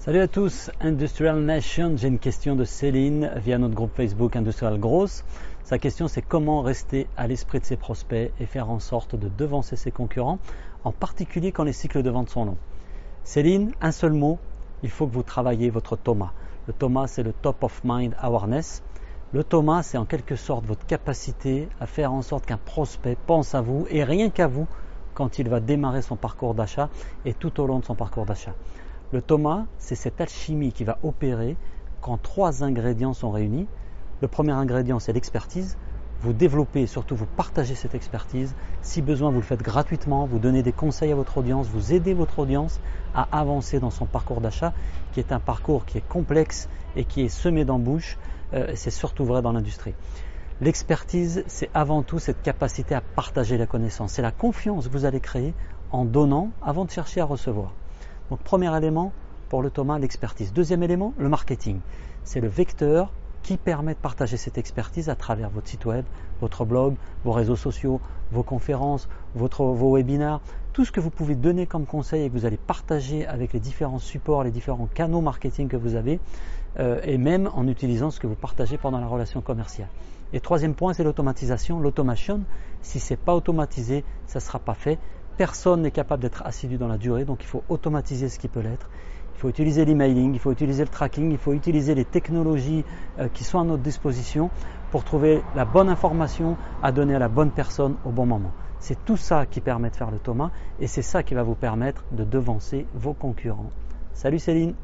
Salut à tous, Industrial Nation. J'ai une question de Céline via notre groupe Facebook Industrial Gross. Sa question c'est comment rester à l'esprit de ses prospects et faire en sorte de devancer ses concurrents, en particulier quand les cycles de vente sont longs. Céline, un seul mot, il faut que vous travaillez votre Thomas. Le Thomas c'est le Top of Mind Awareness. Le Thomas c'est en quelque sorte votre capacité à faire en sorte qu'un prospect pense à vous et rien qu'à vous quand il va démarrer son parcours d'achat et tout au long de son parcours d'achat. Le Thomas, c'est cette alchimie qui va opérer quand trois ingrédients sont réunis. Le premier ingrédient, c'est l'expertise. Vous développez et surtout vous partagez cette expertise. Si besoin, vous le faites gratuitement, vous donnez des conseils à votre audience, vous aidez votre audience à avancer dans son parcours d'achat, qui est un parcours qui est complexe et qui est semé d'embûches. Euh, c'est surtout vrai dans l'industrie. L'expertise, c'est avant tout cette capacité à partager la connaissance. C'est la confiance que vous allez créer en donnant avant de chercher à recevoir. Donc premier élément pour le Thomas, l'expertise. Deuxième élément, le marketing. C'est le vecteur qui permet de partager cette expertise à travers votre site web, votre blog, vos réseaux sociaux, vos conférences, vos webinaires, tout ce que vous pouvez donner comme conseil et que vous allez partager avec les différents supports, les différents canaux marketing que vous avez, euh, et même en utilisant ce que vous partagez pendant la relation commerciale. Et troisième point, c'est l'automatisation, l'automation. Si ce n'est pas automatisé, ça ne sera pas fait personne n'est capable d'être assidu dans la durée, donc il faut automatiser ce qui peut l'être. Il faut utiliser l'emailing, il faut utiliser le tracking, il faut utiliser les technologies euh, qui sont à notre disposition pour trouver la bonne information à donner à la bonne personne au bon moment. C'est tout ça qui permet de faire le Thomas et c'est ça qui va vous permettre de devancer vos concurrents. Salut Céline